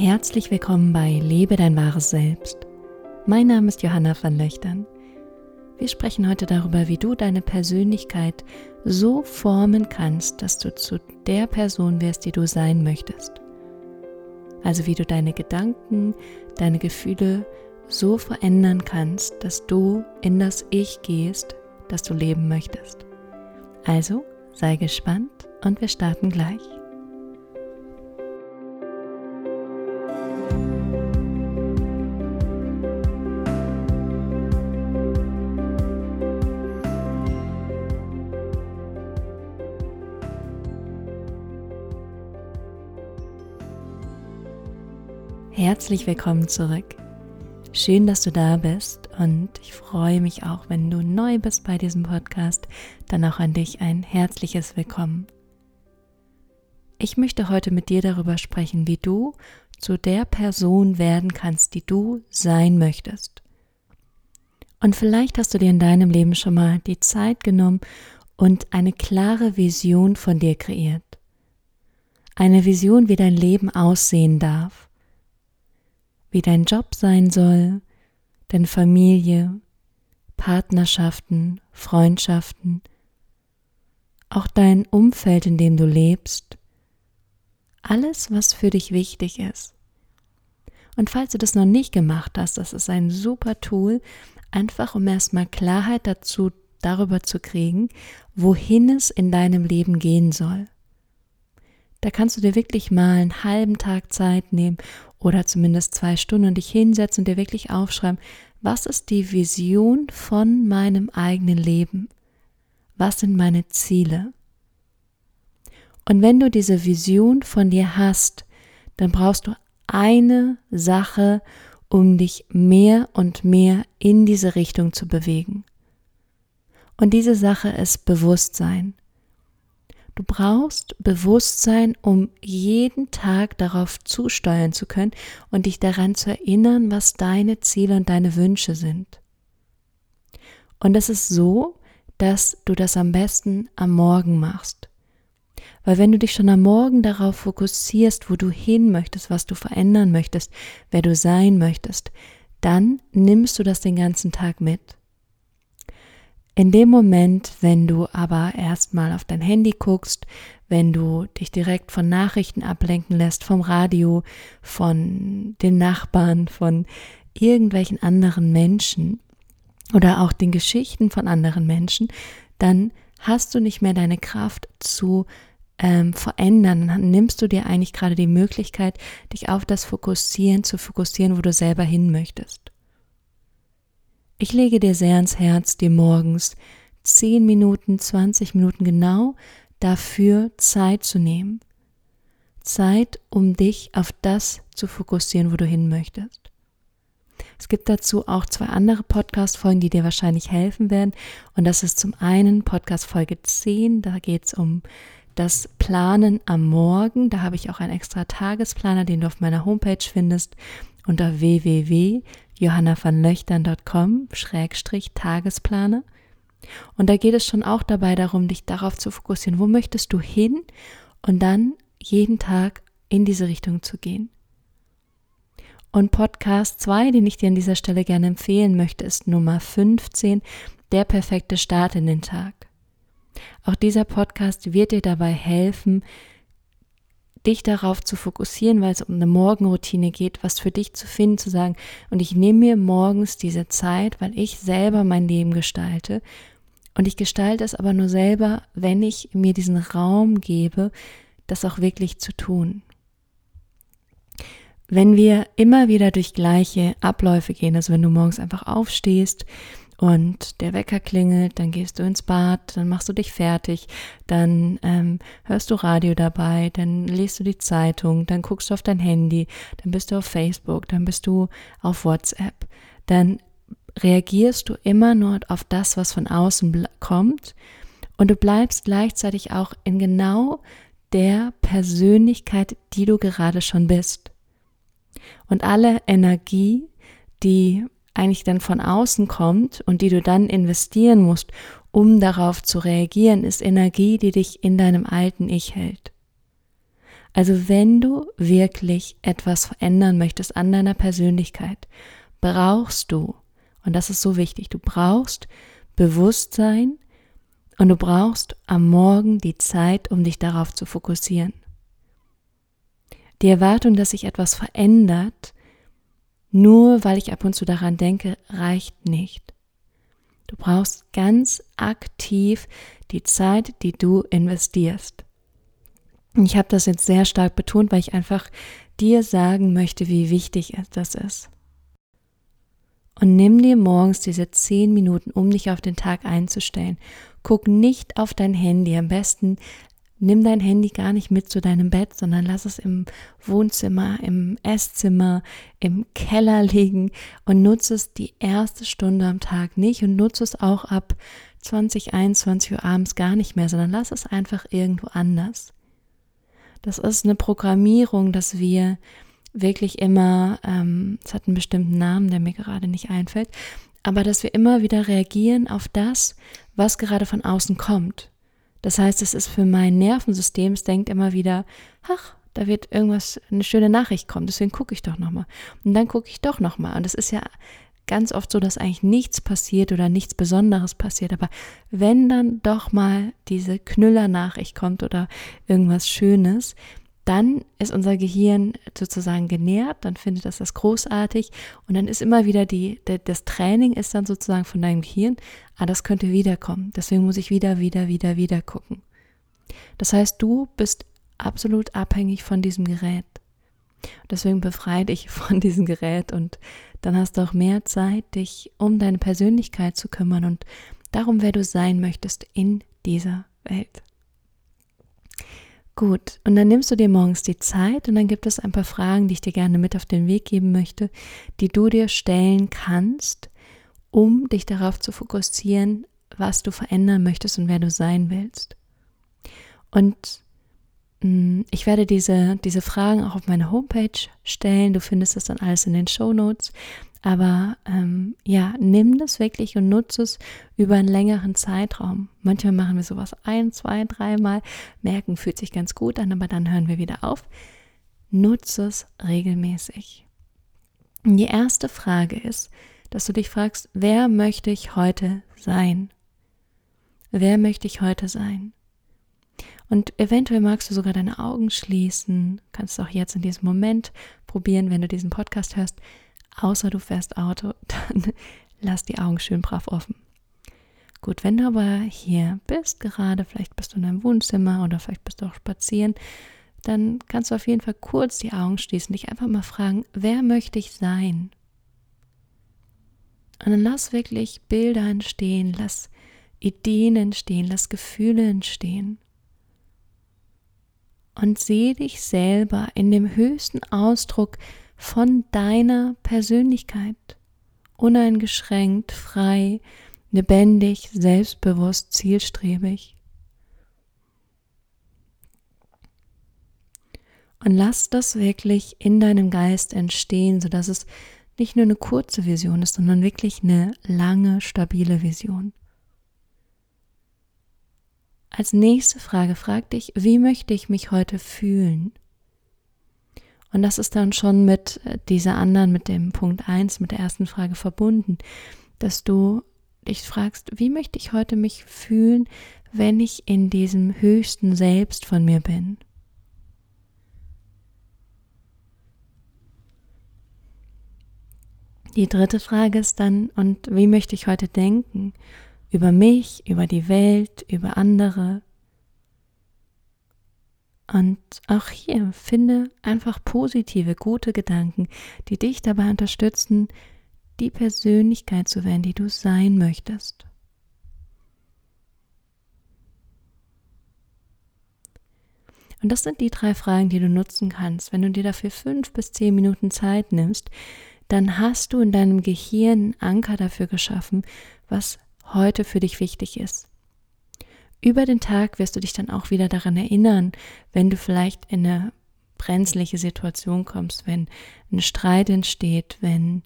Herzlich willkommen bei Lebe dein wahres Selbst. Mein Name ist Johanna van Löchtern. Wir sprechen heute darüber, wie du deine Persönlichkeit so formen kannst, dass du zu der Person wirst, die du sein möchtest. Also wie du deine Gedanken, deine Gefühle so verändern kannst, dass du in das Ich gehst, das du leben möchtest. Also sei gespannt und wir starten gleich. Herzlich willkommen zurück. Schön, dass du da bist und ich freue mich auch, wenn du neu bist bei diesem Podcast, dann auch an dich ein herzliches Willkommen. Ich möchte heute mit dir darüber sprechen, wie du zu der Person werden kannst, die du sein möchtest. Und vielleicht hast du dir in deinem Leben schon mal die Zeit genommen und eine klare Vision von dir kreiert. Eine Vision, wie dein Leben aussehen darf wie dein Job sein soll, deine Familie, Partnerschaften, Freundschaften, auch dein Umfeld, in dem du lebst, alles, was für dich wichtig ist. Und falls du das noch nicht gemacht hast, das ist ein super Tool, einfach um erstmal Klarheit dazu darüber zu kriegen, wohin es in deinem Leben gehen soll. Da kannst du dir wirklich mal einen halben Tag Zeit nehmen oder zumindest zwei Stunden und dich hinsetzen und dir wirklich aufschreiben, was ist die Vision von meinem eigenen Leben? Was sind meine Ziele? Und wenn du diese Vision von dir hast, dann brauchst du eine Sache, um dich mehr und mehr in diese Richtung zu bewegen. Und diese Sache ist Bewusstsein. Du brauchst Bewusstsein, um jeden Tag darauf zusteuern zu können und dich daran zu erinnern, was deine Ziele und deine Wünsche sind. Und es ist so, dass du das am besten am Morgen machst. Weil wenn du dich schon am Morgen darauf fokussierst, wo du hin möchtest, was du verändern möchtest, wer du sein möchtest, dann nimmst du das den ganzen Tag mit. In dem Moment, wenn du aber erstmal auf dein Handy guckst, wenn du dich direkt von Nachrichten ablenken lässt, vom Radio, von den Nachbarn, von irgendwelchen anderen Menschen oder auch den Geschichten von anderen Menschen, dann hast du nicht mehr deine Kraft zu ähm, verändern. Dann nimmst du dir eigentlich gerade die Möglichkeit, dich auf das Fokussieren zu fokussieren, wo du selber hin möchtest. Ich lege dir sehr ans Herz, dir morgens 10 Minuten, 20 Minuten genau dafür Zeit zu nehmen. Zeit, um dich auf das zu fokussieren, wo du hin möchtest. Es gibt dazu auch zwei andere Podcast-Folgen, die dir wahrscheinlich helfen werden. Und das ist zum einen Podcast Folge 10, da geht es um das Planen am Morgen. Da habe ich auch einen extra Tagesplaner, den du auf meiner Homepage findest unter www.johannavanlöchtern.com Tagesplaner. Und da geht es schon auch dabei darum, dich darauf zu fokussieren, wo möchtest du hin und dann jeden Tag in diese Richtung zu gehen. Und Podcast 2, den ich dir an dieser Stelle gerne empfehlen möchte, ist Nummer 15, der perfekte Start in den Tag. Auch dieser Podcast wird dir dabei helfen, dich darauf zu fokussieren, weil es um eine Morgenroutine geht, was für dich zu finden, zu sagen, und ich nehme mir morgens diese Zeit, weil ich selber mein Leben gestalte. Und ich gestalte es aber nur selber, wenn ich mir diesen Raum gebe, das auch wirklich zu tun. Wenn wir immer wieder durch gleiche Abläufe gehen, also wenn du morgens einfach aufstehst, und der Wecker klingelt, dann gehst du ins Bad, dann machst du dich fertig, dann ähm, hörst du Radio dabei, dann liest du die Zeitung, dann guckst du auf dein Handy, dann bist du auf Facebook, dann bist du auf WhatsApp, dann reagierst du immer nur auf das, was von außen kommt und du bleibst gleichzeitig auch in genau der Persönlichkeit, die du gerade schon bist. Und alle Energie, die eigentlich dann von außen kommt und die du dann investieren musst, um darauf zu reagieren, ist Energie, die dich in deinem alten Ich hält. Also wenn du wirklich etwas verändern möchtest an deiner Persönlichkeit, brauchst du, und das ist so wichtig, du brauchst Bewusstsein und du brauchst am Morgen die Zeit, um dich darauf zu fokussieren. Die Erwartung, dass sich etwas verändert, nur weil ich ab und zu daran denke, reicht nicht. Du brauchst ganz aktiv die Zeit, die du investierst. Ich habe das jetzt sehr stark betont, weil ich einfach dir sagen möchte, wie wichtig das ist. Und nimm dir morgens diese zehn Minuten, um dich auf den Tag einzustellen. Guck nicht auf dein Handy. Am besten nimm dein Handy gar nicht mit zu deinem Bett, sondern lass es im Wohnzimmer, im Esszimmer, im Keller liegen und nutze es die erste Stunde am Tag nicht und nutze es auch ab 20, 21 Uhr abends gar nicht mehr, sondern lass es einfach irgendwo anders. Das ist eine Programmierung, dass wir wirklich immer, ähm, es hat einen bestimmten Namen, der mir gerade nicht einfällt, aber dass wir immer wieder reagieren auf das, was gerade von außen kommt. Das heißt, es ist für mein Nervensystem, es denkt immer wieder, ach, da wird irgendwas, eine schöne Nachricht kommen, deswegen gucke ich doch nochmal. Und dann gucke ich doch nochmal. Und es ist ja ganz oft so, dass eigentlich nichts passiert oder nichts Besonderes passiert. Aber wenn dann doch mal diese Knüller-Nachricht kommt oder irgendwas Schönes, dann ist unser Gehirn sozusagen genährt, dann findet das das großartig und dann ist immer wieder die, das Training ist dann sozusagen von deinem Gehirn, ah, das könnte wiederkommen, deswegen muss ich wieder, wieder, wieder, wieder gucken. Das heißt, du bist absolut abhängig von diesem Gerät. Deswegen befreie dich von diesem Gerät und dann hast du auch mehr Zeit, dich um deine Persönlichkeit zu kümmern und darum, wer du sein möchtest in dieser Welt. Gut, und dann nimmst du dir morgens die Zeit und dann gibt es ein paar Fragen, die ich dir gerne mit auf den Weg geben möchte, die du dir stellen kannst, um dich darauf zu fokussieren, was du verändern möchtest und wer du sein willst. Und mm, ich werde diese, diese Fragen auch auf meine Homepage stellen. Du findest das dann alles in den Show Notes. Aber ähm, ja, nimm das wirklich und nutze es über einen längeren Zeitraum. Manchmal machen wir sowas ein, zwei, dreimal, merken, fühlt sich ganz gut an, aber dann hören wir wieder auf. Nutze es regelmäßig. Und die erste Frage ist, dass du dich fragst, wer möchte ich heute sein? Wer möchte ich heute sein? Und eventuell magst du sogar deine Augen schließen, kannst du auch jetzt in diesem Moment probieren, wenn du diesen Podcast hörst außer du fährst Auto, dann lass die Augen schön brav offen. Gut, wenn du aber hier bist gerade, vielleicht bist du in deinem Wohnzimmer oder vielleicht bist du auch spazieren, dann kannst du auf jeden Fall kurz die Augen schließen, dich einfach mal fragen, wer möchte ich sein? Und dann lass wirklich Bilder entstehen, lass Ideen entstehen, lass Gefühle entstehen. Und sehe dich selber in dem höchsten Ausdruck von deiner Persönlichkeit. Uneingeschränkt, frei, lebendig, selbstbewusst, zielstrebig. Und lass das wirklich in deinem Geist entstehen, sodass es nicht nur eine kurze Vision ist, sondern wirklich eine lange, stabile Vision. Als nächste Frage frag dich, wie möchte ich mich heute fühlen? Und das ist dann schon mit äh, dieser anderen, mit dem Punkt 1, mit der ersten Frage verbunden, dass du dich fragst, wie möchte ich heute mich fühlen, wenn ich in diesem höchsten Selbst von mir bin? Die dritte Frage ist dann, und wie möchte ich heute denken? Über mich, über die Welt, über andere, und auch hier finde einfach positive, gute Gedanken, die dich dabei unterstützen, die Persönlichkeit zu werden, die du sein möchtest. Und das sind die drei Fragen, die du nutzen kannst. Wenn du dir dafür fünf bis zehn Minuten Zeit nimmst, dann hast du in deinem Gehirn Anker dafür geschaffen, was heute für dich wichtig ist. Über den Tag wirst du dich dann auch wieder daran erinnern, wenn du vielleicht in eine brenzliche Situation kommst, wenn ein Streit entsteht, wenn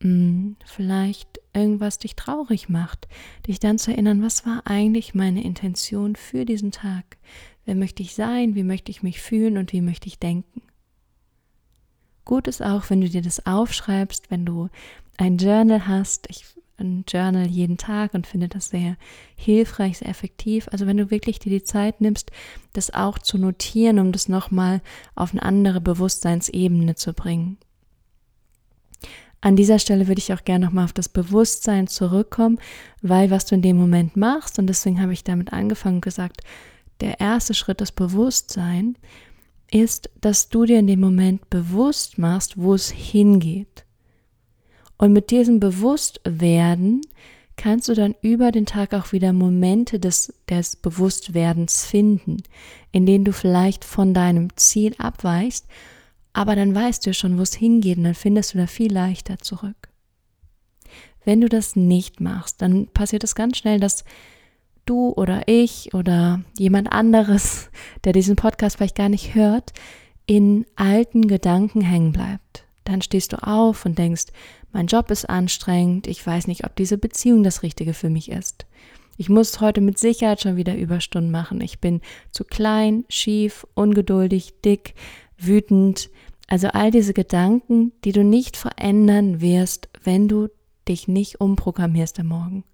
mh, hm, vielleicht irgendwas dich traurig macht, dich dann zu erinnern, was war eigentlich meine Intention für diesen Tag? wer möchte ich sein, wie möchte ich mich fühlen und wie möchte ich denken. Gut ist auch, wenn du dir das aufschreibst, wenn du ein Journal hast. Ich ein Journal jeden Tag und finde das sehr hilfreich, sehr effektiv. Also wenn du wirklich dir die Zeit nimmst, das auch zu notieren, um das nochmal auf eine andere Bewusstseinsebene zu bringen. An dieser Stelle würde ich auch gerne nochmal auf das Bewusstsein zurückkommen, weil was du in dem Moment machst, und deswegen habe ich damit angefangen und gesagt, der erste Schritt, das Bewusstsein, ist, dass du dir in dem Moment bewusst machst, wo es hingeht. Und mit diesem Bewusstwerden kannst du dann über den Tag auch wieder Momente des, des Bewusstwerdens finden, in denen du vielleicht von deinem Ziel abweichst, aber dann weißt du schon, wo es hingeht und dann findest du da viel leichter zurück. Wenn du das nicht machst, dann passiert es ganz schnell, dass du oder ich oder jemand anderes, der diesen Podcast vielleicht gar nicht hört, in alten Gedanken hängen bleibt. Dann stehst du auf und denkst, mein Job ist anstrengend, ich weiß nicht, ob diese Beziehung das Richtige für mich ist. Ich muss heute mit Sicherheit schon wieder Überstunden machen. Ich bin zu klein, schief, ungeduldig, dick, wütend. Also all diese Gedanken, die du nicht verändern wirst, wenn du dich nicht umprogrammierst am Morgen.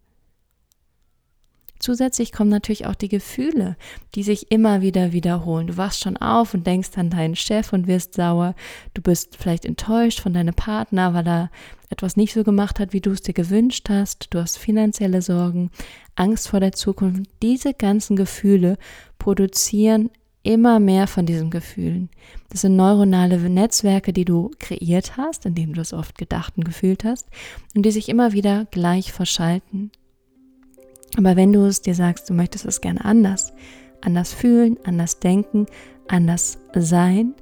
Zusätzlich kommen natürlich auch die Gefühle, die sich immer wieder wiederholen. Du wachst schon auf und denkst an deinen Chef und wirst sauer. Du bist vielleicht enttäuscht von deinem Partner, weil er etwas nicht so gemacht hat, wie du es dir gewünscht hast. Du hast finanzielle Sorgen, Angst vor der Zukunft. Diese ganzen Gefühle produzieren immer mehr von diesen Gefühlen. Das sind neuronale Netzwerke, die du kreiert hast, indem du es oft gedacht und gefühlt hast, und die sich immer wieder gleich verschalten. Aber wenn du es dir sagst, du möchtest es gerne anders, anders fühlen, anders denken, anders sein,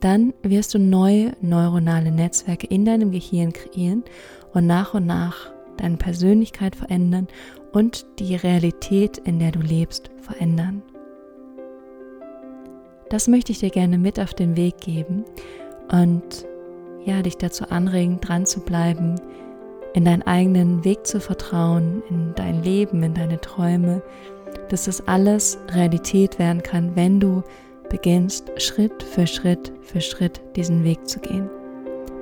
dann wirst du neue neuronale Netzwerke in deinem Gehirn kreieren und nach und nach deine Persönlichkeit verändern und die Realität, in der du lebst, verändern. Das möchte ich dir gerne mit auf den Weg geben und ja, dich dazu anregen, dran zu bleiben, in deinen eigenen Weg zu vertrauen, in dein Leben, in deine Träume, dass das alles Realität werden kann, wenn du beginnst, Schritt für Schritt für Schritt diesen Weg zu gehen.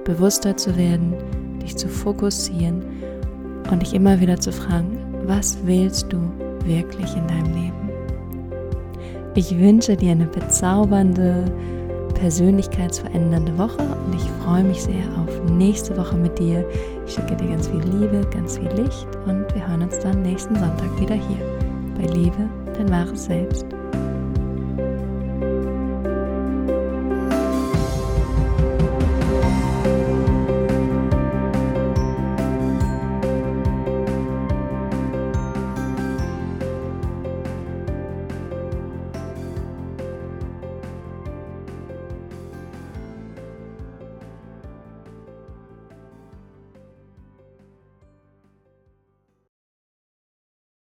Bewusster zu werden, dich zu fokussieren und dich immer wieder zu fragen, was willst du wirklich in deinem Leben? Ich wünsche dir eine bezaubernde, persönlichkeitsverändernde Woche und ich freue mich sehr auf nächste Woche mit dir. Ich schicke dir ganz viel Liebe, ganz viel Licht und wir hören uns dann nächsten Sonntag wieder hier bei Liebe, dein wahres Selbst.